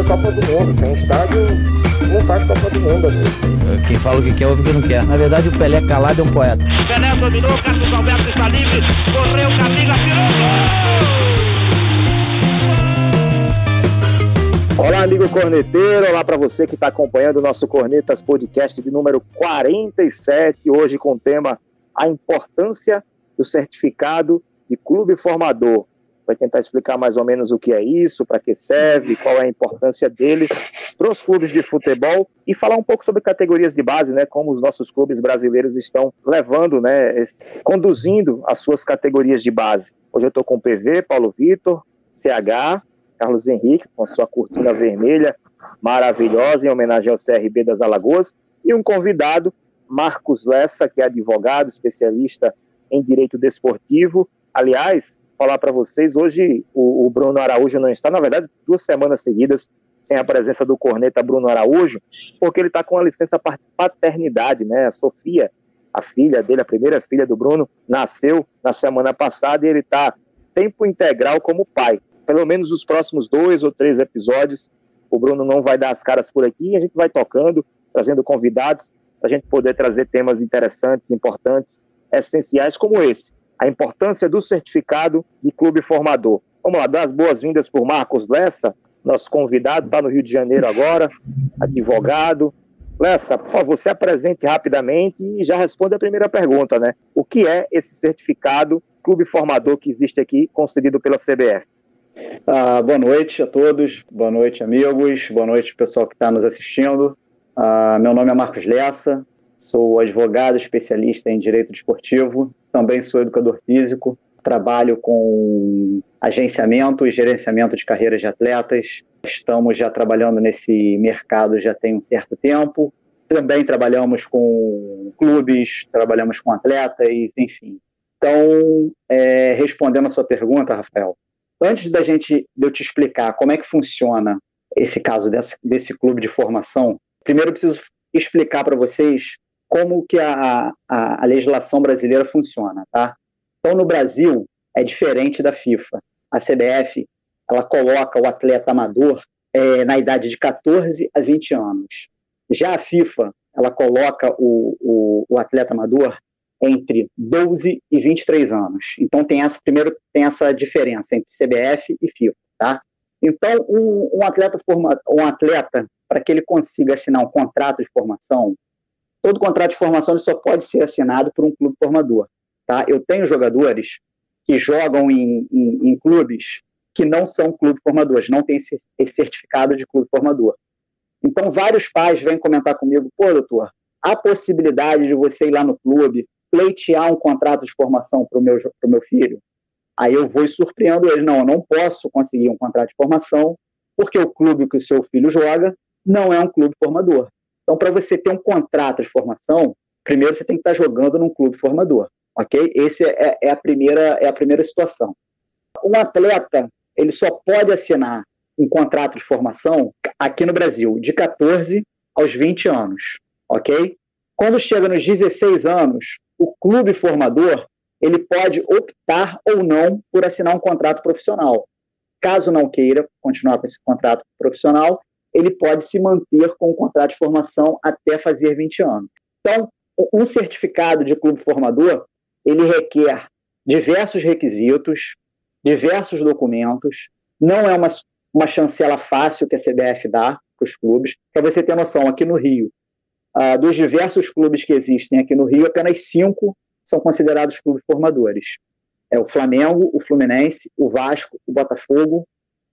a Copa do Mundo. Sem estádio, não faz Copa do Mundo, amigo. Quem fala o que quer, ouve o que não quer. Na verdade, o Pelé calado é um poeta. Pelé dominou, Carlos Alberto está livre, correu, Camila, tirou Olá, amigo corneteiro. Olá para você que está acompanhando o nosso Cornetas Podcast de número 47. Hoje com o tema A Importância do Certificado de Clube Formador vai tentar explicar mais ou menos o que é isso, para que serve, qual é a importância dele para os clubes de futebol e falar um pouco sobre categorias de base, né, como os nossos clubes brasileiros estão levando, né, conduzindo as suas categorias de base. Hoje eu estou com o PV, Paulo Vitor, CH, Carlos Henrique, com a sua cortina vermelha maravilhosa em homenagem ao CRB das Alagoas, e um convidado, Marcos Lessa, que é advogado, especialista em direito desportivo. Aliás, falar para vocês, hoje o, o, Bruno Araújo não está, na verdade, duas semanas seguidas sem a presença do corneta Bruno Araújo, porque ele está com a licença paternidade, né? A Sofia, a filha dele, a primeira filha do Bruno, nasceu na semana passada e ele está tempo integral como pai. Pelo menos os próximos dois ou três episódios, o Bruno não vai dar as caras por aqui, a gente vai tocando, trazendo convidados, para a gente poder trazer temas interessantes, importantes, essenciais como esse a importância do certificado de clube formador. Vamos lá, dar as boas-vindas por Marcos Lessa, nosso convidado, está no Rio de Janeiro agora, advogado. Lessa, por favor, se apresente rapidamente e já responda a primeira pergunta, né? O que é esse certificado clube formador que existe aqui, concedido pela CBF? Ah, boa noite a todos, boa noite, amigos, boa noite, pessoal que está nos assistindo. Ah, meu nome é Marcos Lessa, sou advogado especialista em direito desportivo também sou educador físico, trabalho com agenciamento e gerenciamento de carreiras de atletas. Estamos já trabalhando nesse mercado já tem um certo tempo. Também trabalhamos com clubes, trabalhamos com atletas, enfim. Então, é, respondendo a sua pergunta, Rafael, antes da gente de eu te explicar como é que funciona esse caso desse, desse clube de formação, primeiro eu preciso explicar para vocês como que a, a, a legislação brasileira funciona, tá? Então, no Brasil, é diferente da FIFA. A CBF, ela coloca o atleta amador é, na idade de 14 a 20 anos. Já a FIFA, ela coloca o, o, o, atleta amador entre 12 e 23 anos. Então tem essa primeiro tem essa diferença entre CBF e FIFA, tá? Então um, um atleta forma, um atleta para que ele consiga assinar um contrato de formação, todo contrato de formação só pode ser assinado por um clube formador. Tá? Eu tenho jogadores que jogam em, em, em clubes que não são clube formadores, não tem esse, esse, certificado de clube formador. Então, vários pais vêm comentar comigo, pô, doutor, há possibilidade de você ir lá no clube, pleitear um contrato de formação para o meu, meu filho? Aí eu vou e surpreendo ele, não, eu não posso conseguir um contrato de formação, porque o clube que o seu filho joga não é um clube formador. Então, para você ter um contrato de formação, primeiro você tem que estar jogando num clube formador, ok? Esse é, é, a primeira é a primeira situação. Um atleta ele só pode assinar um contrato de formação aqui no Brasil de 14 aos 20 anos, ok? Quando chega nos 16 anos, o clube formador ele pode optar ou não por assinar um contrato profissional. Caso não queira continuar com esse contrato profissional, ele pode se manter com o contrato de formação até fazer 20 anos. Então, um certificado de clube formador, ele requer diversos requisitos, diversos documentos, não é uma, uma chancela fácil que a CBF dá para os clubes. Para você ter noção, aqui no Rio, uh, dos diversos clubes que existem aqui no Rio, apenas cinco são considerados clubes formadores. É o Flamengo, o Fluminense, o Vasco, o Botafogo,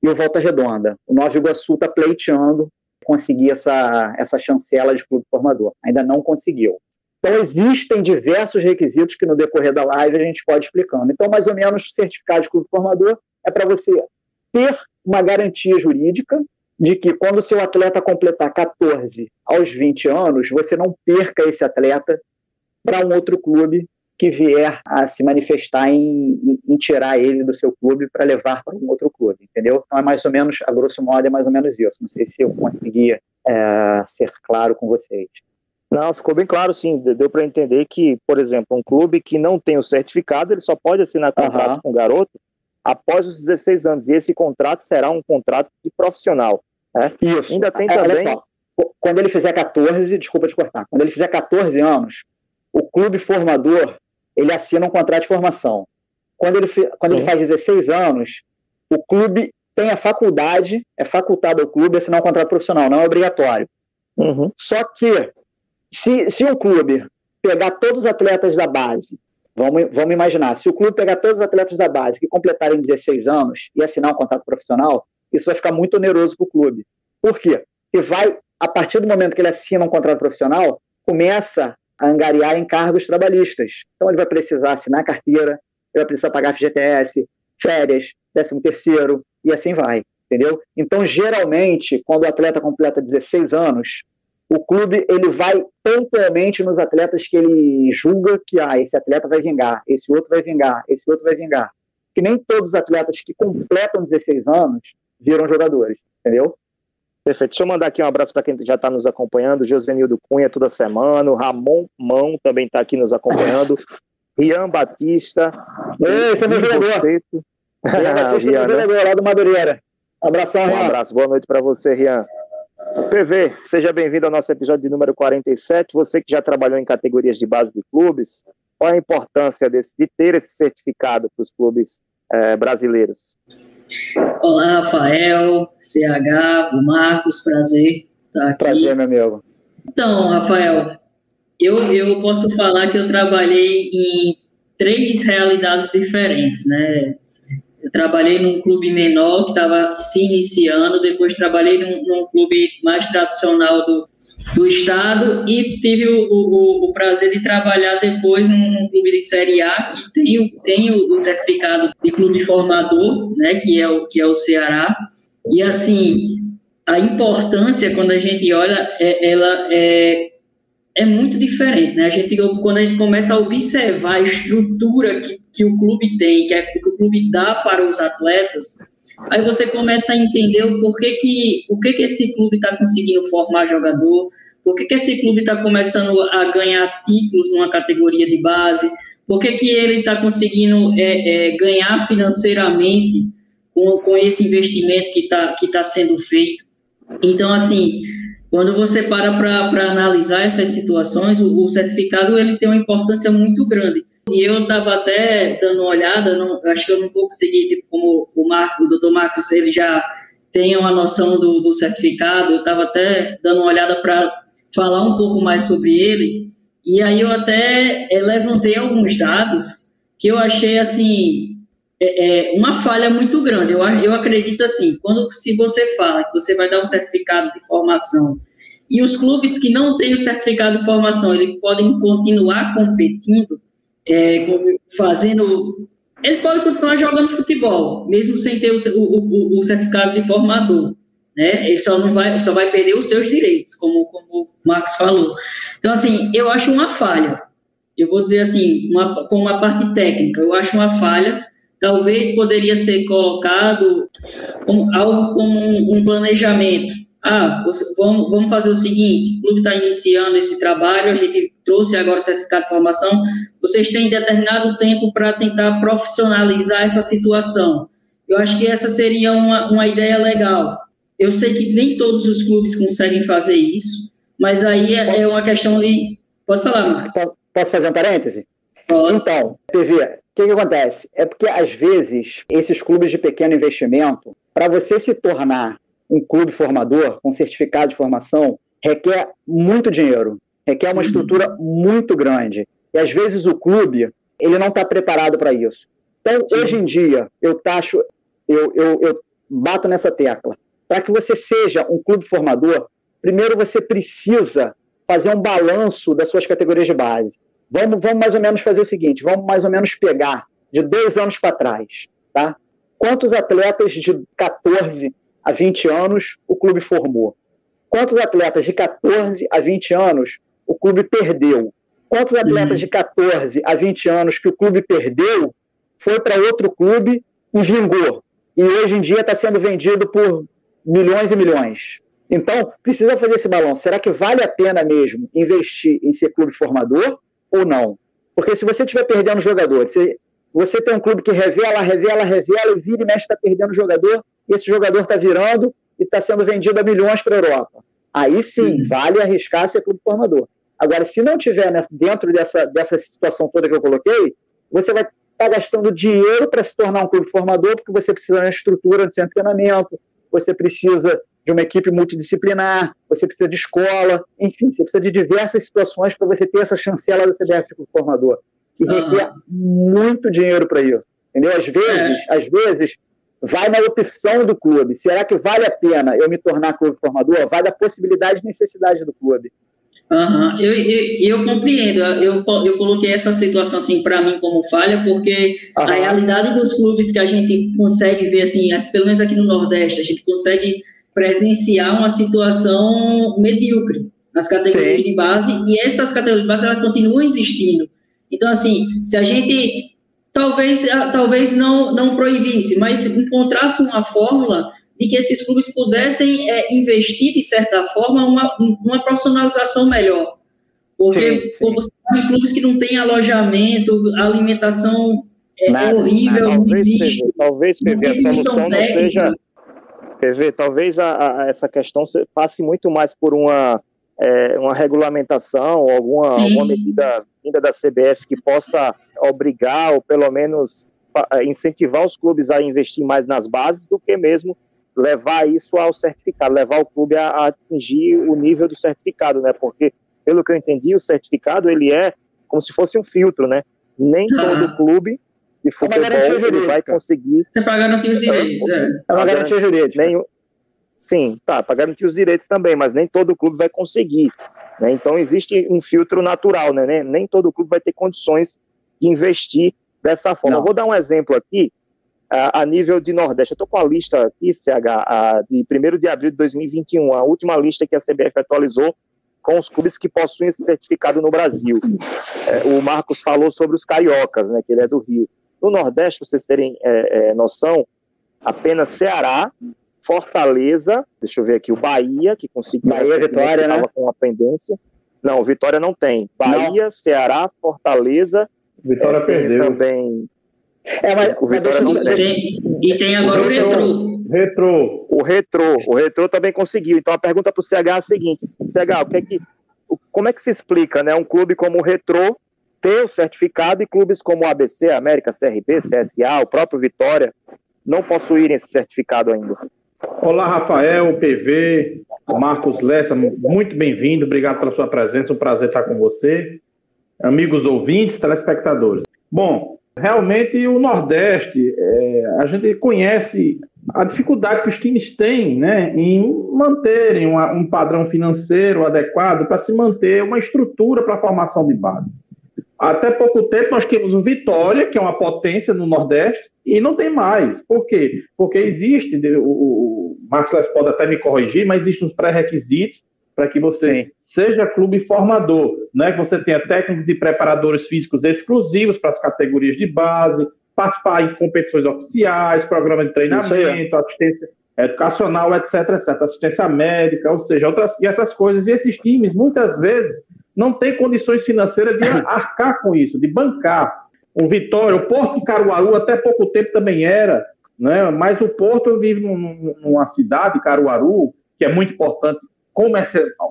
e o Volta Redonda. O Nova Iguaçu está pleiteando conseguir essa, essa chancela de clube formador. Ainda não conseguiu. Então, existem diversos requisitos que no decorrer da live a gente pode explicando. Então, mais ou menos, o certificado de clube formador é para você ter uma garantia jurídica de que quando o seu atleta completar 14 aos 20 anos, você não perca esse atleta para um outro clube que vier a se manifestar em, em, em tirar ele do seu clube para levar para um outro clube, entendeu? Então é mais ou menos, a grosso modo, é mais ou menos isso. Não sei se eu conseguia é, ser claro com vocês. Não, ficou bem claro, sim. Deu para entender que, por exemplo, um clube que não tem o certificado, ele só pode assinar contrato uhum. com o garoto após os 16 anos. E esse contrato será um contrato de profissional. É? Isso. Ainda tem é, também. Só, quando ele fizer 14, desculpa te cortar, quando ele fizer 14 anos, o clube formador ele assina um contrato de formação. Quando ele, quando ele faz 16 anos, o clube tem a faculdade, é facultado ao clube assinar um contrato profissional, não é obrigatório. Uhum. Só que, se, se um clube pegar todos os atletas da base, vamos, vamos imaginar, se o clube pegar todos os atletas da base que completarem 16 anos e assinar um contrato profissional, isso vai ficar muito oneroso para o clube. Por quê? Porque vai, a partir do momento que ele assina um contrato profissional, começa a angariar encargos trabalhistas. Então ele vai precisar assinar carteira, ele vai precisar pagar FGTS, férias, décimo terceiro, e assim vai, entendeu? Então, geralmente, quando o atleta completa 16 anos, o clube ele vai pontualmente nos atletas que ele julga que ah, esse atleta vai vingar, esse outro vai vingar, esse outro vai vingar. Que nem todos os atletas que completam 16 anos viram jogadores, entendeu? Perfeito. Deixa eu mandar aqui um abraço para quem já está nos acompanhando. Josenildo Cunha toda semana. O Ramon Mão também está aqui nos acompanhando. Rian Batista. Esse é meu jogador. Rian Batista é meu jogador lá do Madureira. Abração, Rian. Um abraço. Boa noite para você, Rian. PV, seja bem-vindo ao nosso episódio de número 47. Você que já trabalhou em categorias de base de clubes, qual a importância desse, de ter esse certificado para os clubes eh, brasileiros? Olá, Rafael, CH, o Marcos, prazer estar aqui. Prazer, meu amigo. Então, Rafael, eu, eu posso falar que eu trabalhei em três realidades diferentes, né? Eu trabalhei num clube menor que estava se iniciando, depois trabalhei num, num clube mais tradicional do, do estado e tive o, o, o, prazer de trabalhar depois num, num, clube de Série A que tem, tem o, o, certificado de clube formador, né, que é o que é o Ceará. E assim, a importância quando a gente olha, é, ela é, é muito diferente, né? A gente quando a gente começa a observar a estrutura que, que o clube tem, que, é, que o clube dá para os atletas, Aí você começa a entender o porquê que, o que, que esse clube está conseguindo formar jogador, por que, que esse clube está começando a ganhar títulos numa categoria de base, por que, que ele está conseguindo é, é, ganhar financeiramente com, com esse investimento que está que tá sendo feito. Então, assim, quando você para para analisar essas situações, o, o, certificado ele tem uma importância muito grande. E eu estava até dando uma olhada, não, acho que eu não vou conseguir, tipo, como o, Marco, o doutor Marcos, ele já tem uma noção do, do certificado, eu estava até dando uma olhada para falar um pouco mais sobre ele, e aí eu até é, levantei alguns dados que eu achei, assim, é, é, uma falha muito grande. Eu, eu acredito, assim, quando se você fala que você vai dar um certificado de formação e os clubes que não têm o certificado de formação, eles podem continuar competindo, é, fazendo. Ele pode continuar jogando futebol, mesmo sem ter o, o, o, certificado de formador. Né? Ele só não vai, só vai perder os seus direitos, como, como o Max falou. Então, assim, eu acho uma falha. Eu vou dizer assim, uma, com uma parte técnica, eu acho uma falha. Talvez poderia ser colocado algo como um, um planejamento ah, vamos, vamos fazer o seguinte, o clube está iniciando esse trabalho, a gente trouxe agora o certificado de formação, vocês têm determinado tempo para tentar profissionalizar essa situação. Eu acho que essa seria uma, uma ideia legal. Eu sei que nem todos os clubes conseguem fazer isso, mas aí é, é uma questão de... Pode falar, Marcos. Posso fazer um parêntese? Pode. Então, TV, o que, que acontece? É porque, às vezes, esses clubes de pequeno investimento, para você se tornar um clube formador com certificado de formação requer muito dinheiro, requer uma uhum. estrutura muito grande. E às vezes o clube ele não está preparado para isso. Então, Sim. hoje em dia, eu taxo, eu, eu, eu bato nessa tecla. Para que você seja um clube formador, primeiro você precisa fazer um balanço das suas categorias de base. Vamos, vamos mais ou menos fazer o seguinte: vamos mais ou menos pegar de dois anos para trás, tá? Quantos atletas de 14 a 20 anos o clube formou? Quantos atletas de 14 a 20 anos o clube perdeu? Quantos atletas de 14 a 20 anos que o clube perdeu foi para outro clube e vingou? E hoje em dia está sendo vendido por milhões e milhões. Então, precisa fazer esse balanço. Será que vale a pena mesmo investir em ser clube formador ou não? Porque se você estiver perdendo jogador, se você tem um clube que revela, revela, revela e vira e mexe está perdendo jogador, esse jogador está virando e está sendo vendido a milhões para a Europa. Aí sim, uhum. vale arriscar ser clube formador. Agora, se não tiver né, dentro dessa, dessa situação toda que eu coloquei, você vai estar tá gastando dinheiro para se tornar um clube formador, porque você precisa de uma estrutura de de treinamento, você precisa de uma equipe multidisciplinar, você precisa de escola, enfim, você precisa de diversas situações para você ter essa chancela CBF de clube formador, que requer muito dinheiro para isso. Entendeu? Às vezes, é. às vezes, vai na opção do clube. Será que vale a pena eu me tornar clube formador? Vai da possibilidade e necessidade do clube. Uhum. Eu, eu, eu, compreendo, eu, eu coloquei essa situação assim para mim como falha, porque uhum. a realidade dos clubes que a gente consegue ver, assim, é, pelo menos aqui no Nordeste, a gente consegue presenciar uma situação medíocre nas categorias Sim. de base, e essas categorias de base elas continuam existindo. Então, assim, se a gente talvez, talvez não, não proibisse, mas encontrasse uma fórmula de que esses clubes pudessem é, investir, de certa forma, uma, uma profissionalização melhor. Porque sim, sim. você tem clubes que não têm alojamento, alimentação é nada, horrível, nada. não talvez, existe. PV, talvez, PV, a solução não seja... PV, talvez a, a, essa questão passe muito mais por uma, é, uma regulamentação, ou alguma, alguma medida vinda da CBF que possa obrigar, ou pelo menos incentivar os clubes a investir mais nas bases do que mesmo levar isso ao certificado, levar o clube a, a, atingir o nível do certificado, né? Porque, pelo que eu entendi, o certificado ele é como se fosse um filtro, né? Nem ah. todo clube de é futebol ele vai conseguir. É para garantir os direitos, é. É para garantir os direitos. Nem... Sim, tá, para garantir os direitos também, mas nem todo clube vai conseguir. Né? Então existe um filtro natural, né? Nem todo clube vai ter condições investir dessa forma. Vou dar um exemplo aqui a, a nível de Nordeste. Eu estou com a lista aqui, CH, a, de 1 de abril de 2021, a última lista que a CBF atualizou com os clubes que possuem esse certificado no Brasil. É, o Marcos falou sobre os cariocas, né, que ele é do Rio. No Nordeste, para vocês terem é, é, noção, apenas Ceará, Fortaleza, deixa eu ver aqui, o Bahia, que conseguiu Bahia, Vitória, né? com a pendência. Não, Vitória não tem. Bahia, não. Ceará, Fortaleza. Vitória é, perdeu. Também é, mas, o Vitória não tem. tem. E tem agora o, o Retrô. Retrô. O Retrô. O Retrô também conseguiu. Então a pergunta para o CH é a seguinte: CH, o que é que, como é que se explica né, um clube como o Retrô ter o certificado e clubes como o ABC, América, CRB, CSA, o próprio Vitória, não possuírem esse certificado ainda? Olá, Rafael, PV, Marcos Lessa, muito bem-vindo, obrigado pela sua presença, um prazer estar com você. Amigos ouvintes, telespectadores. Bom, realmente o Nordeste, é, a gente conhece a dificuldade que os times têm né, em manterem uma, um padrão financeiro adequado para se manter uma estrutura para a formação de base. Até pouco tempo nós tínhamos o Vitória, que é uma potência no Nordeste, e não tem mais. Por quê? Porque existe, o, o Marcos pode até me corrigir, mas existem os pré-requisitos para que você Sim. seja clube formador, né? que você tenha técnicos e preparadores físicos exclusivos para as categorias de base, participar em competições oficiais, programa de treinamento, assistência educacional, etc, etc, assistência médica, ou seja, outras e essas coisas. E esses times, muitas vezes, não têm condições financeiras de arcar com isso, de bancar. O Vitória, o Porto de Caruaru, até pouco tempo também era, né? mas o Porto vive numa cidade, Caruaru, que é muito importante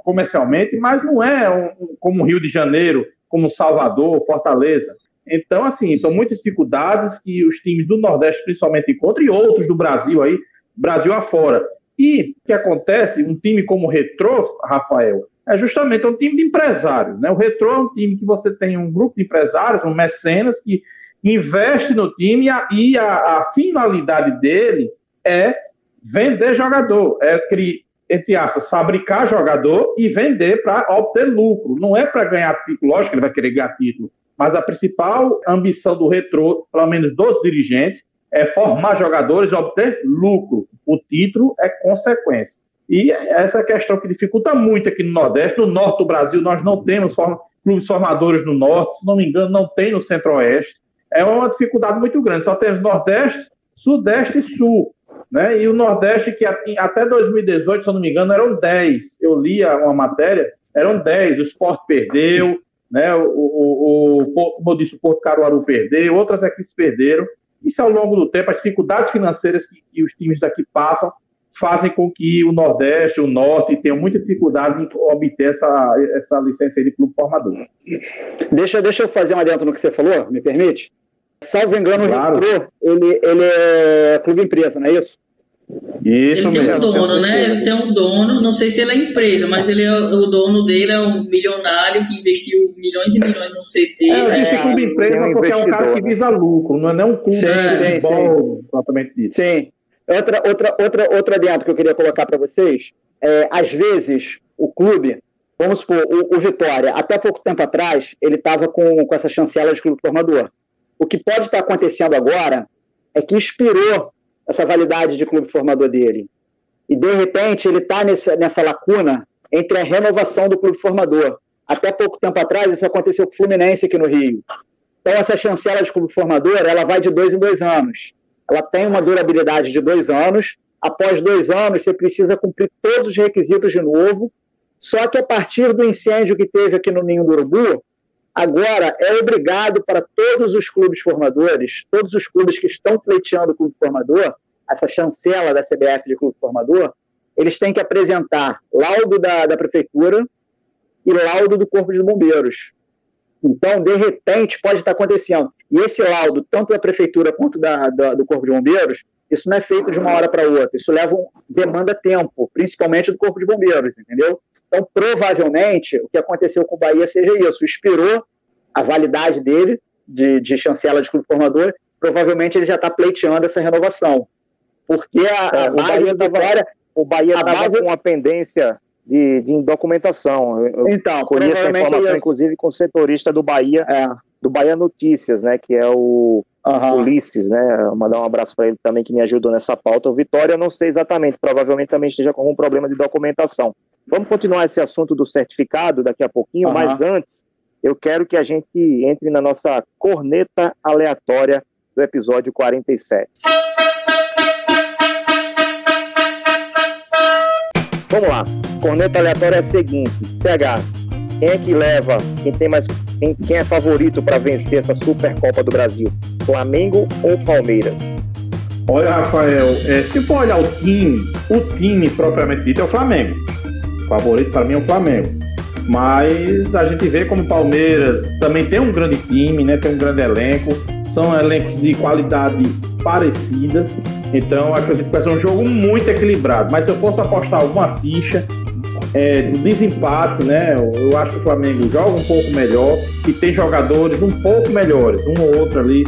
comercialmente, mas não é um, como Rio de Janeiro, como Salvador, Fortaleza. Então, assim, são muitas dificuldades que os times do Nordeste principalmente encontram e outros do Brasil aí, Brasil afora. E o que acontece, um time como o Retrô, Rafael, é justamente um time de empresários. Né? O Retrô é um time que você tem um grupo de empresários, um mecenas, que investe no time e a, e a, a finalidade dele é vender jogador, é criar entre aspas, fabricar jogador e vender para obter lucro. Não é para ganhar título, lógico que ele vai querer ganhar título, mas a principal ambição do retrô, pelo menos dos dirigentes, é formar jogadores e obter lucro. O título é consequência. E essa é a questão que dificulta muito aqui no Nordeste. No Norte do Brasil, nós não temos clubes formadores no Norte, se não me engano, não tem no Centro-Oeste. É uma dificuldade muito grande. Só temos Nordeste, Sudeste e Sul. Né? E o Nordeste, que até 2018, se eu não me engano, eram 10. Eu li uma matéria, eram 10. O Sport perdeu, né? o, o, o, como eu disse, o Porto Caruaru perdeu, outras equipes perderam. Isso ao longo do tempo, as dificuldades financeiras que, que os times daqui passam fazem com que o Nordeste, o Norte, tenham muita dificuldade em obter essa, essa licença de clube formador. Deixa, deixa eu fazer um adentro no que você falou, me permite? Salvo engano, claro. o Retro, ele, ele é clube empresa, não é isso? Isso ele tem mesmo, um dono, né? Ele tem um dono, não sei se ele é empresa, mas ele é, o dono dele é um milionário que investiu milhões e milhões no CT. É, eu disse é, clube empresa um porque é um cara que visa lucro, não é nem um clube sim, de futebol propriamente dito. Sim. Outra, outra, outra, outra dentro que eu queria colocar para vocês, é, às vezes o clube, vamos supor, o, o Vitória, até pouco tempo atrás, ele estava com, com essa chancela de clube formador. O que pode estar acontecendo agora é que expirou essa validade de clube formador dele. E, de repente, ele está nessa lacuna entre a renovação do clube formador. Até pouco tempo atrás, isso aconteceu com o Fluminense aqui no Rio. Então, essa chancela de clube formador, ela vai de dois em dois anos. Ela tem uma durabilidade de dois anos. Após dois anos, você precisa cumprir todos os requisitos de novo. Só que a partir do incêndio que teve aqui no Ninho do Urubu, agora é obrigado para todos os clubes formadores, todos os clubes que estão pleiteando o clube formador, essa chancela da CBF de clube formador, eles têm que apresentar laudo da, da prefeitura e laudo do Corpo de Bombeiros. Então, de repente, pode estar acontecendo. E esse laudo, tanto da prefeitura quanto da, da do Corpo de Bombeiros, isso não é feito de uma hora para outra. Isso leva um, demanda tempo, principalmente do Corpo de Bombeiros, entendeu? Então, provavelmente, o que aconteceu com o Bahia seja isso. Expirou a validade dele de, de chancela de clube formador, provavelmente ele já está pleiteando essa renovação. Porque a, é, a o Bahia Vitória, o Bahia estava base... com uma pendência de, de documentação. Eu então, colhi essa informação, inclusive, com o setorista do Bahia, é. do Bahia Notícias, né, que é o uhum. Ulisses, né, Vou mandar um abraço para ele também, que me ajudou nessa pauta. O Vitória, não sei exatamente, provavelmente também esteja com algum problema de documentação. Vamos continuar esse assunto do certificado daqui a pouquinho, uhum. mas antes, eu quero que a gente entre na nossa corneta aleatória do episódio 47. Vamos lá. Corneta aleatória é a seguinte: CH, quem é que leva, quem tem mais, quem, quem é favorito para vencer essa Supercopa do Brasil? Flamengo ou Palmeiras? Olha, Rafael, é, se for olhar o time, o time propriamente dito é o Flamengo. O favorito para mim é o Flamengo. Mas a gente vê como o Palmeiras também tem um grande time, né? Tem um grande elenco. São elencos de qualidade parecidas. Então, acredito que vai ser um jogo muito equilibrado. Mas se eu fosse apostar alguma ficha, é, desempate, né? Eu acho que o Flamengo joga um pouco melhor e tem jogadores um pouco melhores, um ou outro ali,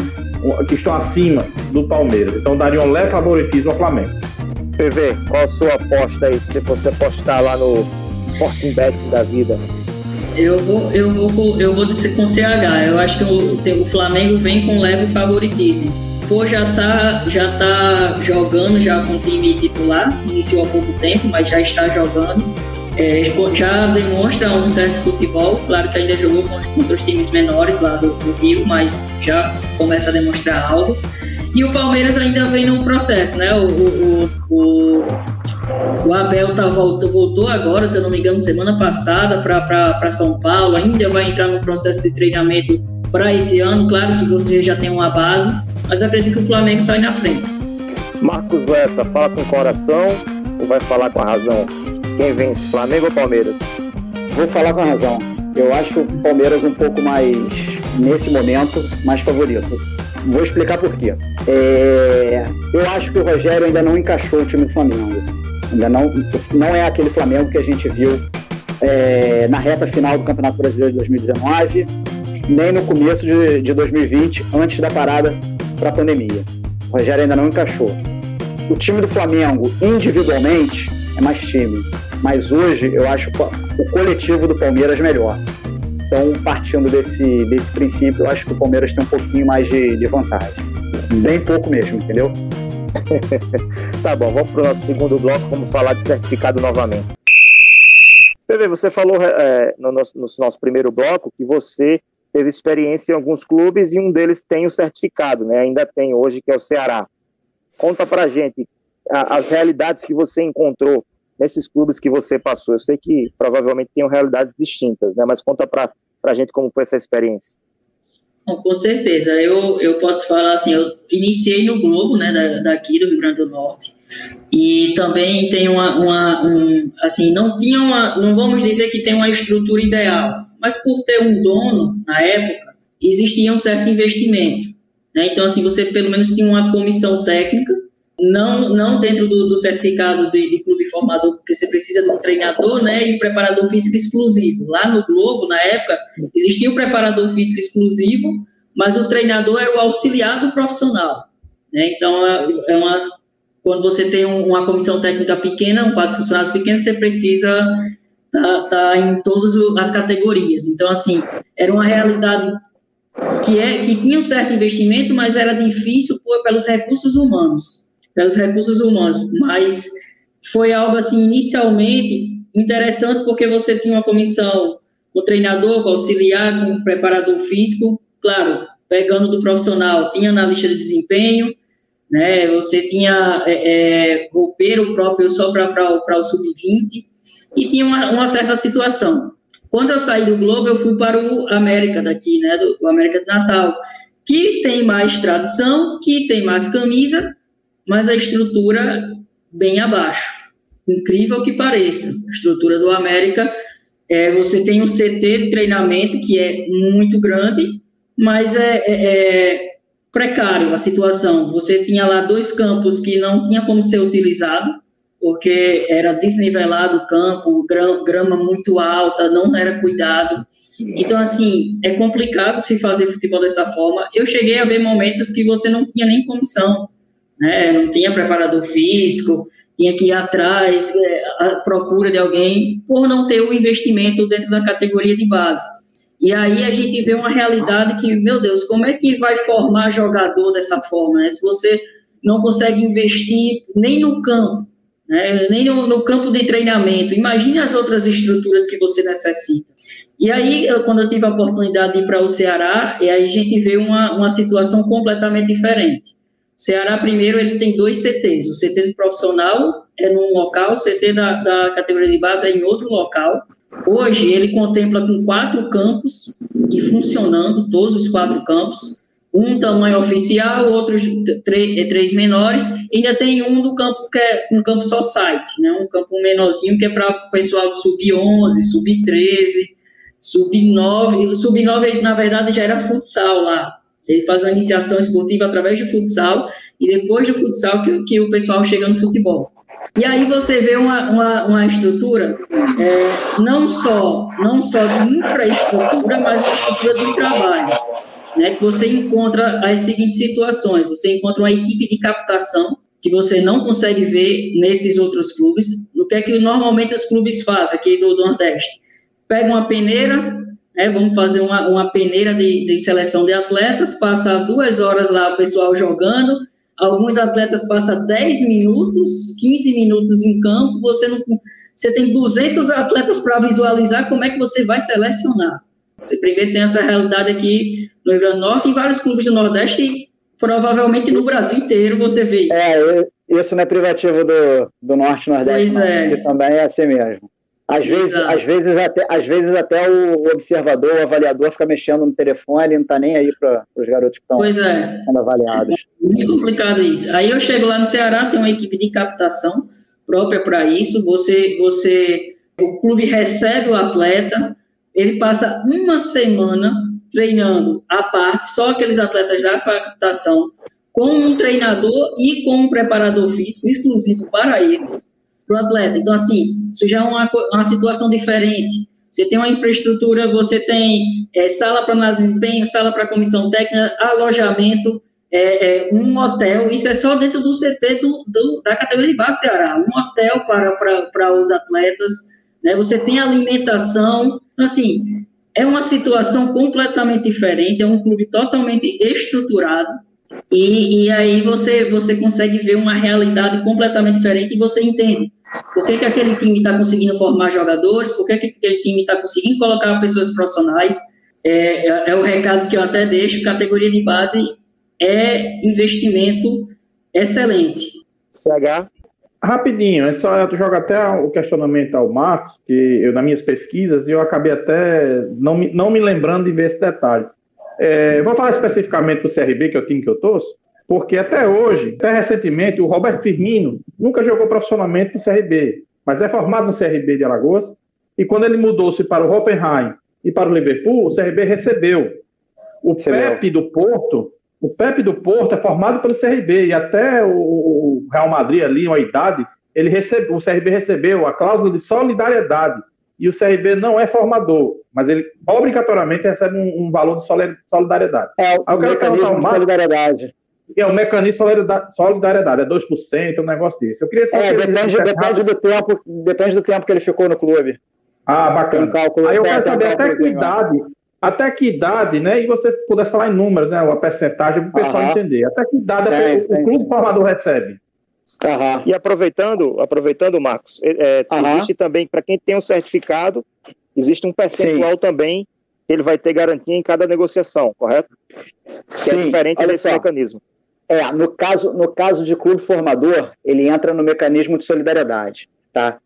que estão acima do Palmeiras. Então, daria um leve favoritismo ao Flamengo. PV, qual a sua aposta aí, se você apostar lá no Sporting Bet da vida? Eu vou, eu vou, eu vou com CH. Eu acho que o, o Flamengo vem com leve favoritismo. Pô, já tá, já tá jogando já com o time titular, iniciou há pouco tempo, mas já está jogando. É, já demonstra um certo futebol, claro que ainda jogou contra os times menores lá do, do Rio, mas já começa a demonstrar algo. E o Palmeiras ainda vem num processo, né? O, o, o, o Abel tá, voltou, voltou agora, se eu não me engano, semana passada para São Paulo, ainda vai entrar no processo de treinamento para esse ano. Claro que você já tem uma base, mas acredito que o Flamengo sai na frente. Marcos Lessa, fala com o coração ou vai falar com a razão? Quem vence, Flamengo ou Palmeiras? Vou falar com a razão. Eu acho o Palmeiras um pouco mais, nesse momento, mais favorito. Vou explicar por quê. É, eu acho que o Rogério ainda não encaixou o time do Flamengo. Ainda não, não é aquele Flamengo que a gente viu é, na reta final do Campeonato Brasileiro de 2019, nem no começo de, de 2020, antes da parada para a pandemia. O Rogério ainda não encaixou. O time do Flamengo, individualmente, é mais time. Mas hoje eu acho o coletivo do Palmeiras melhor. Então, partindo desse, desse princípio, eu acho que o Palmeiras tem um pouquinho mais de, de vantagem. Bem pouco mesmo, entendeu? tá bom, vamos para o nosso segundo bloco, vamos falar de certificado novamente. PV, você falou é, no, nosso, no nosso primeiro bloco que você teve experiência em alguns clubes e um deles tem o certificado, né? Ainda tem hoje, que é o Ceará. Conta pra gente a, as realidades que você encontrou nesses clubes que você passou? Eu sei que provavelmente tinham realidades distintas, né? Mas conta para a gente como foi essa experiência. Bom, com certeza. Eu, eu posso falar assim, eu iniciei no Globo, né, da, daqui do Rio Grande do Norte, e também tem uma, uma um, assim, não tinha uma, não vamos dizer que tem uma estrutura ideal, mas por ter um dono na época, existia um certo investimento. Né? Então, assim, você pelo menos tinha uma comissão técnica não, não dentro do, do certificado de, de, formador, porque você precisa de um treinador né, e preparador físico exclusivo. Lá no Globo, na época, existia o preparador físico exclusivo, mas o treinador era o auxiliar do profissional. Né? Então, é, é uma, quando você tem uma comissão técnica pequena, um quadro de funcionários pequeno, você precisa estar tá, tá em todas as categorias. Então, assim, era uma realidade que, é, que tinha um certo investimento, mas era difícil por, pelos recursos humanos pelos recursos humanos, mas foi algo assim inicialmente interessante porque você tinha uma comissão com treinador, com auxiliar, com preparador físico, claro, pegando do profissional, tinha analista de desempenho, né? Você tinha é, é, roupeiro próprio só para o sub-20 e tinha uma, uma, certa situação. Quando eu saí do Globo, eu fui para o América daqui, né? Do, do América de Natal, que tem mais tradição, que tem mais camisa mas a estrutura bem abaixo. Incrível que pareça, a estrutura do América, é, você tem um CT de treinamento que é muito grande, mas é, é, é precário a situação. Você tinha lá dois campos que não tinha como ser utilizado, porque era desnivelado o campo, grama muito alta, não era cuidado. Então, assim, é complicado se fazer futebol dessa forma. Eu cheguei a ver momentos que você não tinha nem comissão né? Não tinha preparador físico, tinha que ir atrás, é, à procura de alguém, por não ter o investimento dentro da categoria de base. E aí a gente vê uma realidade que, meu Deus, como é que vai formar jogador dessa forma? Né? Se você não consegue investir nem no campo, né? nem no, no, campo de treinamento, imagine as outras estruturas que você necessita. E aí, eu, quando eu tive a oportunidade de ir para o Ceará, e aí a gente vê uma, uma situação completamente diferente. O Ceará, primeiro, ele tem dois CTs. O CT do profissional é num local, o CT da, da categoria de base é em outro local. Hoje, ele contempla com quatro campos e funcionando, todos os quatro campos. Um tamanho oficial, outros três, três menores. E ainda tem um do campo que é um campo só site, né? um campo menorzinho que é para o pessoal de sub-11, sub-13, sub-9. Sub-9, na verdade, já era futsal lá ele faz uma iniciação esportiva através do futsal e depois do futsal que, que o pessoal chega no futebol. E aí você vê uma, uma, uma estrutura é, não só não só de infraestrutura, mas uma estrutura de trabalho. Né, que você encontra as seguintes situações. Você encontra uma equipe de captação que você não consegue ver nesses outros clubes. O que é que normalmente os clubes fazem aqui do Nordeste? Pega uma peneira, né, vamos fazer uma, uma peneira de, de seleção de atletas, passa duas horas lá o pessoal jogando, alguns atletas passam 10 minutos, 15 minutos em campo, você não você tem 200 atletas para visualizar como é que você vai selecionar. Você primeiro tem essa realidade aqui no Rio Grande do Norte e vários clubes do Nordeste e provavelmente no Brasil inteiro você vê isso. É, isso não é privativo do, do Norte Nordeste, pois é. também é assim mesmo. Às vezes, às, vezes até, às vezes até o observador, o avaliador fica mexendo no telefone e não está nem aí para os garotos que estão é. sendo avaliados. É muito complicado isso. Aí eu chego lá no Ceará, tem uma equipe de captação própria para isso. Você, você, o clube recebe o atleta, ele passa uma semana treinando à parte, só aqueles atletas da captação, com um treinador e com um preparador físico exclusivo para eles para o atleta. Então, assim, isso já é uma, uma situação diferente. Você tem uma infraestrutura, você tem é, sala para análise de desempenho, sala para comissão técnica, alojamento, é, é, um hotel, isso é só dentro do CT do, do, da categoria de base Ceará, um hotel para, para, para os atletas, né? você tem alimentação, então, assim, é uma situação completamente diferente, é um clube totalmente estruturado, e, e aí você, você consegue ver uma realidade completamente diferente e você entende por que, que aquele time está conseguindo formar jogadores, por que, que aquele time está conseguindo colocar pessoas profissionais. É, é, é, o recado que eu até deixo, categoria de base é investimento excelente. CH? Rapidinho, é só eu jogo até o questionamento ao Marcos, que eu, nas minhas pesquisas, eu acabei até não me, não me lembrando de ver esse detalhe. É, vou falar especificamente do CRB, que é o time que eu torço, porque até hoje, até recentemente, o Roberto Firmino nunca jogou profissionalmente no CRB, mas é formado no CRB de Alagoas, e quando ele mudou-se para o Hoffenheim e para o Liverpool, o CRB recebeu. O Pepe do Porto, o Pepe do Porto é formado pelo CRB, e até o Real Madrid ali, uma idade, ele recebe, o CRB recebeu a cláusula de solidariedade, e o CRB não é formador, mas ele obrigatoriamente recebe um, um valor de solidariedade. É o mecanismo de solidariedade. É o mecanismo de solidariedade, é 2%, um negócio desse. Eu queria saber. É, depende, depende, do tempo, depende do tempo que ele ficou no clube. Ah, bacana. Um cálculo, Aí eu quero saber até que idade, até que idade, né? E você pudesse falar em números, né? Uma percentagem para o pessoal Aham. entender. Até que idade tem, o, tem, clube sim. formador recebe? Aham. E aproveitando, aproveitando, Marcos, é, é existe também, para quem tem um certificado, existe um percentual Sim. também que ele vai ter garantia em cada negociação, correto? Que Sim. é diferente Olha desse só. mecanismo. É, no caso, no caso de clube formador, ele entra no mecanismo de solidariedade, tá?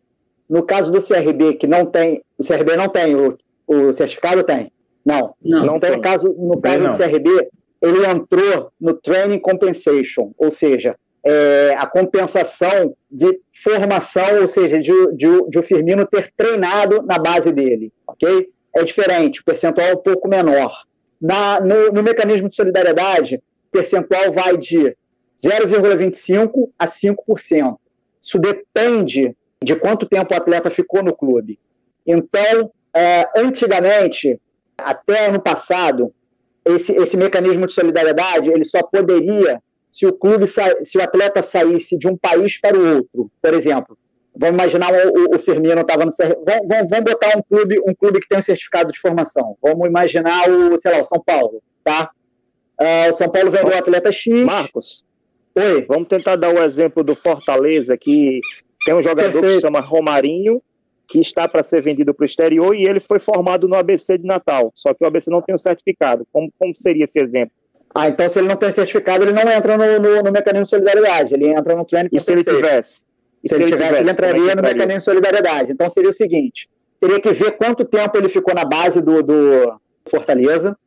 No caso do CRB, que não tem, o CRB não tem, o, o certificado tem. Não, não, não tem. No caso, no caso do CRB, ele entrou no Training Compensation, ou seja, é, a compensação de formação, ou seja, de, de, de o Firmino ter treinado na base dele, ok? É diferente, o percentual é um pouco menor. Na, no, no mecanismo de solidariedade, percentual vai de 0,25% a 5%. Isso depende de quanto tempo o atleta ficou no clube. Então, é, antigamente, até ano passado, esse, esse mecanismo de solidariedade ele só poderia se o clube se o atleta saísse de um país para o outro, por exemplo, vamos imaginar o, o Firmino estava no vamos, vamos, botar um clube um clube que tem um certificado de formação, vamos imaginar o sei lá o São Paulo, tá? Uh, o São Paulo vendeu o atleta X. Marcos, oi, vamos tentar dar o exemplo do Fortaleza que tem um jogador Perfeito. que se chama Romarinho que está para ser vendido para o exterior e ele foi formado no ABC de Natal, só que o ABC não tem o um certificado. Como, como seria esse exemplo? Ah, então se ele não tem certificado, ele não entra no, no, no mecanismo de solidariedade, ele entra no plano E se ele tivesse? E se, se ele, tivesse, ele é entraria no mecanismo de solidariedade. Então seria o seguinte: teria que ver quanto tempo ele ficou na base do, do Fortaleza.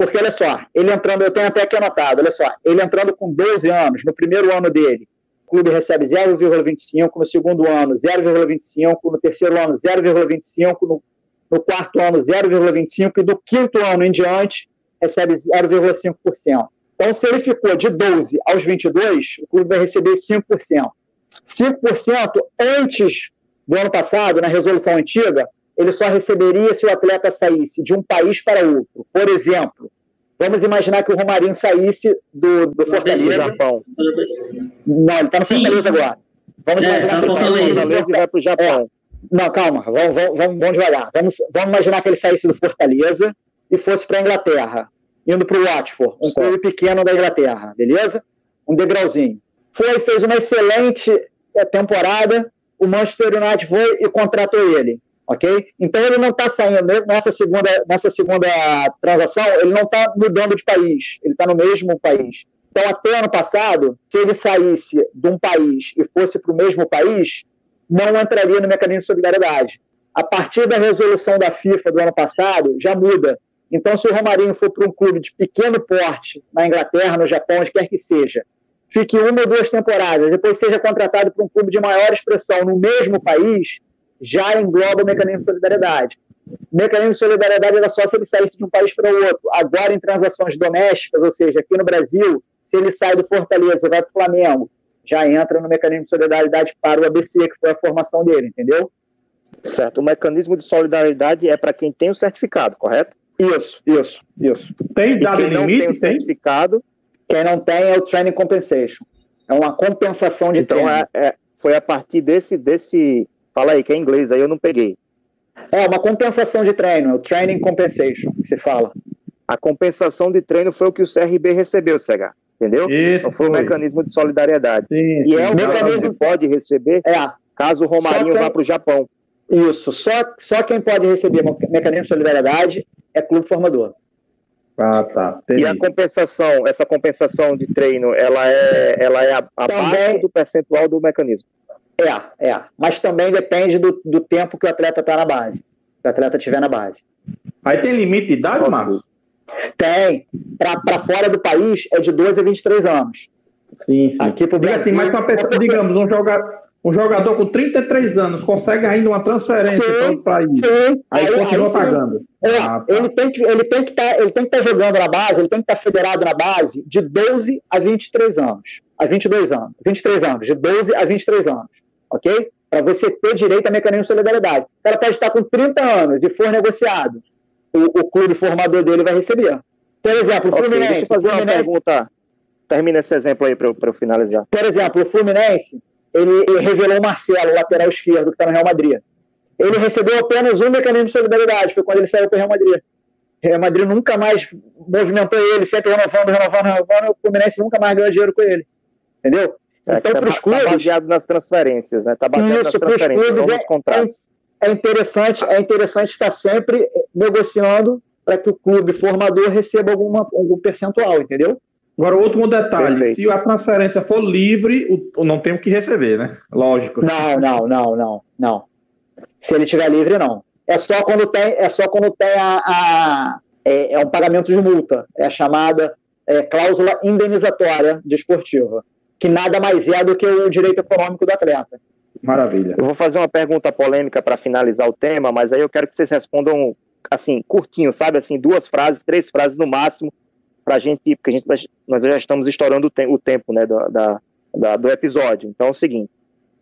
Porque olha só, ele entrando, eu tenho até aqui anotado, olha só, ele entrando com 12 anos, no primeiro ano dele, o clube recebe 0,25, no segundo ano 0,25, no terceiro ano 0,25, no, no quarto ano 0,25 e do quinto ano em diante recebe 0,5%. Então, se ele ficou de 12 aos 22, o clube vai receber 5%. 5% antes do ano passado, na resolução antiga, ele só receberia se o atleta saísse de um país para outro. Por exemplo, vamos imaginar que o Romarinho saísse do, do Fortaleza. Japão. Não, ele está no Sim. Fortaleza agora. Vamos é, imaginar tá que ele Fortaleza. Fortaleza e vai para o Japão. É. Não, calma, vamos, vamos, vamos devagar. Vamos, vamos imaginar que ele saísse do Fortaleza e fosse para a Inglaterra, indo para o Watford, um clube pequeno da Inglaterra, beleza? Um degrauzinho. Foi, fez uma excelente eh, temporada, o Manchester United foi e contratou ele, ok? Então ele não está saindo, nessa segunda, nessa segunda transação, ele não está mudando de país, ele está no mesmo país. Então, até ano passado, se ele saísse de um país e fosse para o mesmo país, não entraria no mecanismo de solidariedade. A partir da resolução da FIFA do ano passado, já muda. Então, se o Romarinho for para um clube de pequeno porte, na Inglaterra, no Japão, onde quer que seja, fique uma ou duas temporadas, depois seja contratado para um clube de maior expressão no mesmo país, já engloba o mecanismo de solidariedade. O mecanismo de solidariedade era só se ele saísse de um país para o outro. Agora, em transações domésticas, ou seja, aqui no Brasil, se ele sai do Fortaleza e vai para o Flamengo, já entra no mecanismo de solidariedade para o ABC, que foi a formação dele, entendeu? Certo. O mecanismo de solidariedade é para quem tem o certificado, correto? Isso, isso, isso. Tem dado e quem limite? Não tem o certificado. Quem não tem é o training compensation. É uma compensação de então, treino. É, é, foi a partir desse, desse. Fala aí, que é inglês, aí eu não peguei. É uma compensação de treino, é o training compensation, que se fala. A compensação de treino foi o que o CRB recebeu, Cega. Entendeu? Isso, então foi, o mecanismo de solidariedade. Sim, e é o mecanismo que pode receber é. caso o Romarinho vá para o Japão. Isso, só, só quem pode receber mecanismo de solidariedade é clube formador. Ah, tá. Entendi. E a compensação, essa compensação de treino, ela é, ela é abaixo também, do percentual do mecanismo? É, é. Mas também depende do, do tempo que o atleta está na base. Que o atleta estiver na base. Aí tem limite de idade, Marcos? Tem. Para fora do país é de 12 a 23 anos. Sim, sim. Aqui pro assim, Brasil- mas pra pessoa, digamos, um jogador, um jogador com 33 anos consegue ainda uma transferência para outro país. Sim. Aí, continua sim. pagando. É, Ah, tá. ele tem que ele tem que tá, ele tem que estar jogando na base, ele tem que estar federado na base de 12 a 23 anos, a 22 anos, 23 anos, de 12 a 23 anos, ok? Para você ter direito a mecanismo de solidariedade. O cara pode estar com 30 anos e for negociado, o, o clube formador dele vai receber. Por exemplo, o Fluminense, deixa eu fazer uma Fluminense pergunta. Termina esse exemplo aí para eu, finalizar. por exemplo, o Fluminense, ele, ele revelou o Marcelo, lateral esquerdo, que está no Real Madrid. Ele recebeu apenas um mecanismo de solidariedade, foi quando ele saiu para o Real Madrid. Real Madrid nunca mais movimentou ele, sempre renovando, renovando, renovando, o Fluminense nunca mais ganhou dinheiro com ele. Entendeu? É, então, tá, para os tá clubes, baseado nas transferências, né? Tá baseado Isso, nas transferências, clubes não é- nos contratos. é interessante, é interessante estar sempre negociando para que o clube formador receba alguma, algum percentual, entendeu? Agora, outro detalhe: Perfeito. se a transferência for livre, o, o não tem o que receber, né? Lógico. Não, não, não, não, não. Se ele estiver livre, não. É só quando tem, é só quando tem a, a- é, é um pagamento de multa. É a chamada é, cláusula indenizatória desportiva, que nada mais é do que o direito econômico do atleta. Maravilha. Eu vou fazer uma pergunta polêmica para finalizar o tema, mas aí eu quero que vocês respondam assim, curtinho, sabe? Assim, duas frases, três frases no máximo, para a gente, porque a gente, vai- nós já estamos estourando o, te- o tempo né, do, da, da- do episódio. Então é o seguinte: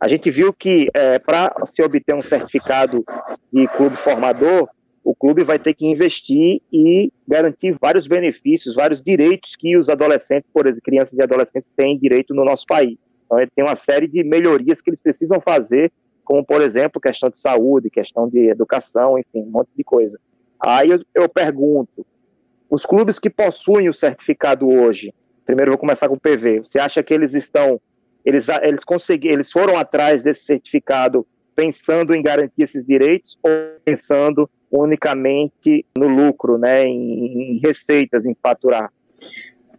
a gente viu que para se obter um certificado de clube formador, o clube vai ter que investir e garantir vários benefícios, vários direitos que os adolescentes, por exemplo, crianças e adolescentes têm direito no nosso país. Então, ele tem uma série de melhorias que eles precisam fazer, como, por exemplo, questão de saúde, questão de educação, enfim, um monte de coisa. Aí eu, eu pergunto, os clubes que possuem o certificado hoje, primeiro eu vou começar com o PV, você acha que eles estão, eles, eles eles foram atrás desse certificado pensando em garantir esses direitos ou pensando unicamente no lucro, né, em, em receitas, em faturar?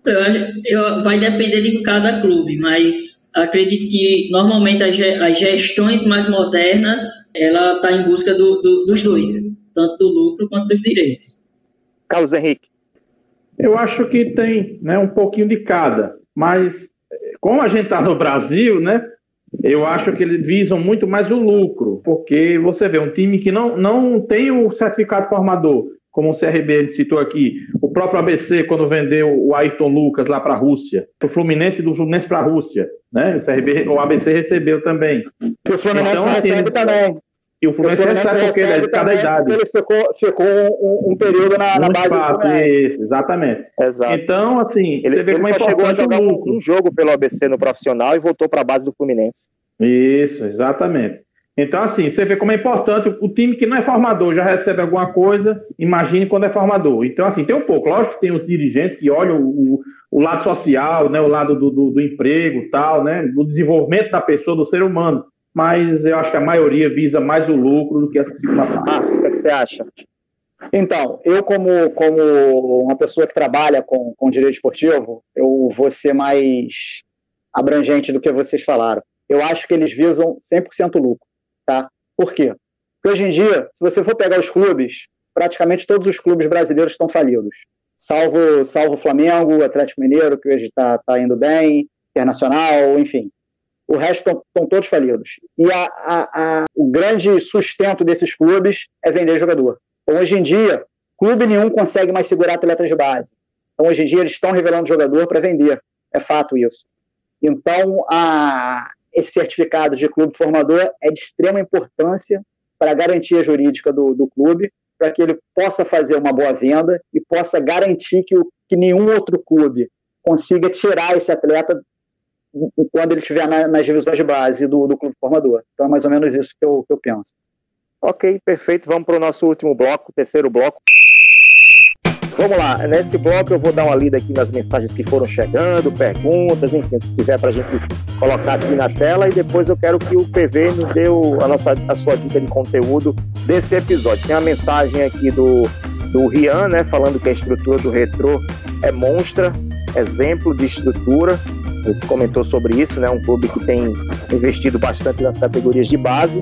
Eu, acho- eu- vai depender de cada clube, mas acredito que normalmente as, as gestões mais modernas ela está em busca do- do- dos dois, tanto do lucro quanto dos direitos. Carlos Henrique, Eu acho que tem né, um pouquinho de cada, mas eh, como a gente está no Brasil, né? Eu acho que eles visam muito mais o lucro, porque você vê um time que não, não tem o certificado formador, como o CRB ele citou aqui, o próprio ABC quando vendeu o Ayrton Lucas lá para a Rússia, o Fluminense do Fluminense para a Rússia, né? O CRB, o ABC recebeu também. O Fluminense Então, assim, recebe também. E o O Fluminense, recebe porque ele é de cada idade. Ele ficou, ficou um, um período na, na Muito base do fácil, Fluminense. isso, exatamente. exato. Então, assim, Ele, você vê ele como é só chegou a importante jogar um, um jogo pelo ABC no profissional e voltou para a base do Fluminense. Isso, exatamente. Então, assim, você vê como é importante o time que não é formador já recebe alguma coisa, imagine quando é formador. Então, assim, tem um pouco. Lógico que tem os dirigentes que olham o, o lado social, né, o lado do, do, do emprego tal, né, do desenvolvimento da pessoa, do ser humano. Mas eu acho que a maioria visa mais o lucro do que essa segunda parte. Marcos, o que, é que você acha? Então, eu como, como uma pessoa que trabalha com, com direito esportivo, eu vou ser mais abrangente do que vocês falaram. Eu acho que eles visam 100% lucro, tá? Por quê? Porque hoje em dia, se você for pegar os clubes, praticamente todos os clubes brasileiros estão falidos. Salvo, salvo o Flamengo, o Atlético Mineiro, que hoje está tá indo bem, Internacional, enfim. O resto estão todos falidos. E a, a, a, o grande sustento desses clubes é vender jogador. Então, hoje em dia, clube nenhum consegue mais segurar atletas de base. Então, hoje em dia, eles estão revelando jogador para vender. É fato isso. Então, esse certificado de clube formador é de extrema importância para a garantia jurídica do, do clube, para que ele possa fazer uma boa venda e possa garantir que, o, que nenhum outro clube consiga tirar esse atleta quando ele estiver na, nas divisões de base do, do clube formador. Então, é mais ou menos isso que eu, que eu penso. Ok, perfeito. Vamos para o nosso último bloco, terceiro bloco. Vamos lá, nesse bloco eu vou dar uma lida aqui nas mensagens que foram chegando, perguntas, enfim, que tiver para a gente colocar aqui na tela e depois eu quero que o PV nos dê a, nossa, a sua dica de conteúdo desse episódio. Tem uma mensagem aqui do, do Rian, né, falando que a estrutura do retrô é monstra, exemplo de estrutura. A gente comentou sobre isso, né? Um clube que tem investido bastante nas categorias de base.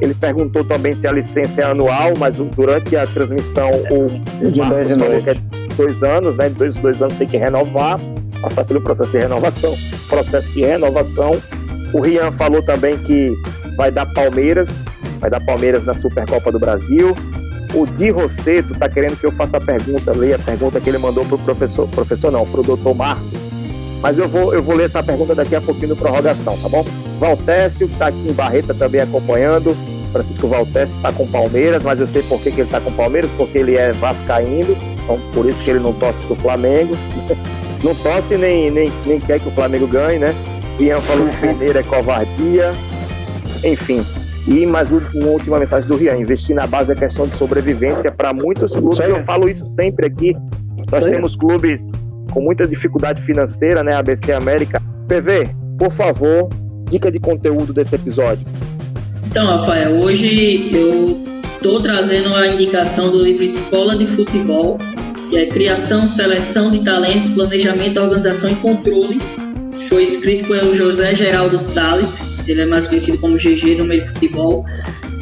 Ele perguntou também se a licença é anual, mas durante a transmissão o De Marcos falou dois. que é dois anos, né? Dois, dois anos tem que renovar, passar pelo processo de renovação. Processo de renovação. O Rian falou também que vai dar Palmeiras, vai dar Palmeiras na Supercopa do Brasil. O Di Rosseto está querendo que eu faça a pergunta, leia a pergunta que ele mandou para o professor, professor não, para o doutor Marcos. Mas eu vou, eu vou ler essa pergunta daqui a pouquinho no prorrogação, tá bom? Valtécio, que está aqui em Barreta também acompanhando. Francisco Valtécio está com Palmeiras, mas eu sei por que, que ele está com Palmeiras, porque ele é vascaíno, então por isso que ele não torce para o Flamengo. não torce nem, nem, nem quer que o Flamengo ganhe, né? Ian falou que Peneira é covardia. Enfim, e mais uma última mensagem do Rian: investir na base é questão de sobrevivência para muitos clubes. Eu falo isso sempre aqui. Nós temos clubes com muita dificuldade financeira, né? ABC América. PV, por favor, dica de conteúdo desse episódio. Então, Rafael, hoje eu estou trazendo a indicação do livro Escola de Futebol, que é Criação, Seleção de Talentos, Planejamento, Organização e Controle. Foi escrito pelo José Geraldo Sales, ele é mais conhecido como GG no meio de futebol,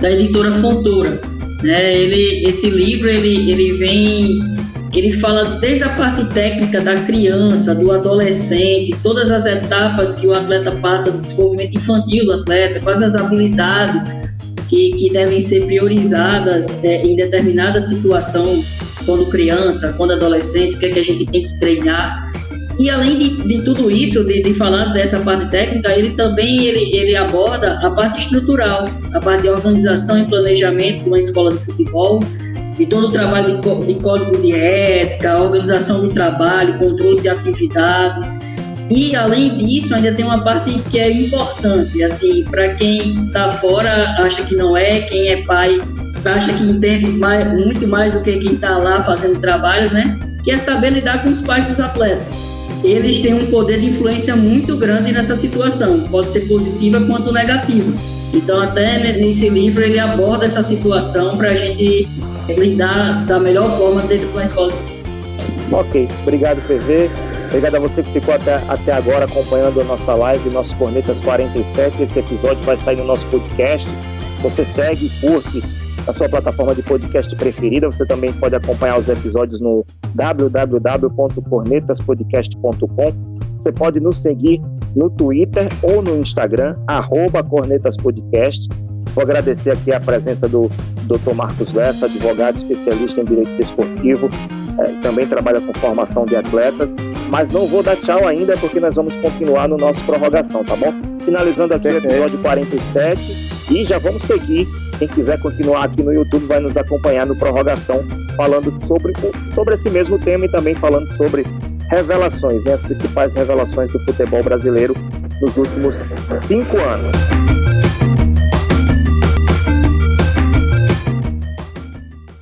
da editora Fontoura. Né? Ele, esse livro ele, ele vem, ele fala desde a parte técnica da criança, do adolescente, todas as etapas que o atleta passa do desenvolvimento infantil do atleta, quais as habilidades que, que devem ser priorizadas é, em determinada situação, quando criança, quando adolescente, o que é que a gente tem que treinar. E além de, de tudo isso, de, de, falar dessa parte técnica, ele também ele, ele aborda a parte estrutural, a parte de organização e planejamento de uma escola de futebol, e todo o trabalho de, de código de ética, organização do trabalho, controle de atividades. E além disso, ainda tem uma parte que é importante, assim, para quem está fora acha que não é, quem é pai acha que entende mais, muito mais do que quem está lá fazendo trabalho, né? Que é saber lidar com os pais dos atletas eles têm um poder de influência muito grande nessa situação, pode ser positiva quanto negativa. Então, até nesse livro, ele aborda essa situação para a gente lidar da melhor forma dentro de uma escola. Ok, obrigado, PV. Obrigado a você que ficou até, até agora acompanhando a nossa live, nosso Cornetas 47. Esse episódio vai sair no nosso podcast. Você segue, curte a sua plataforma de podcast preferida. Você também pode acompanhar os episódios no www.cornetaspodcast.com. Você pode nos seguir no Twitter ou no Instagram, arroba cornetaspodcast. Vou agradecer aqui a presença do Dr. Marcos Lessa, advogado especialista em direito desportivo, é, também trabalha com formação de atletas, mas não vou dar tchau ainda porque nós vamos continuar no nosso prorrogação, tá bom? Finalizando aqui o episódio 47 e já vamos seguir quem quiser continuar aqui no YouTube vai nos acompanhar no Prorrogação, falando sobre, sobre esse mesmo tema e também falando sobre revelações, né, as principais revelações do futebol brasileiro nos últimos cinco anos.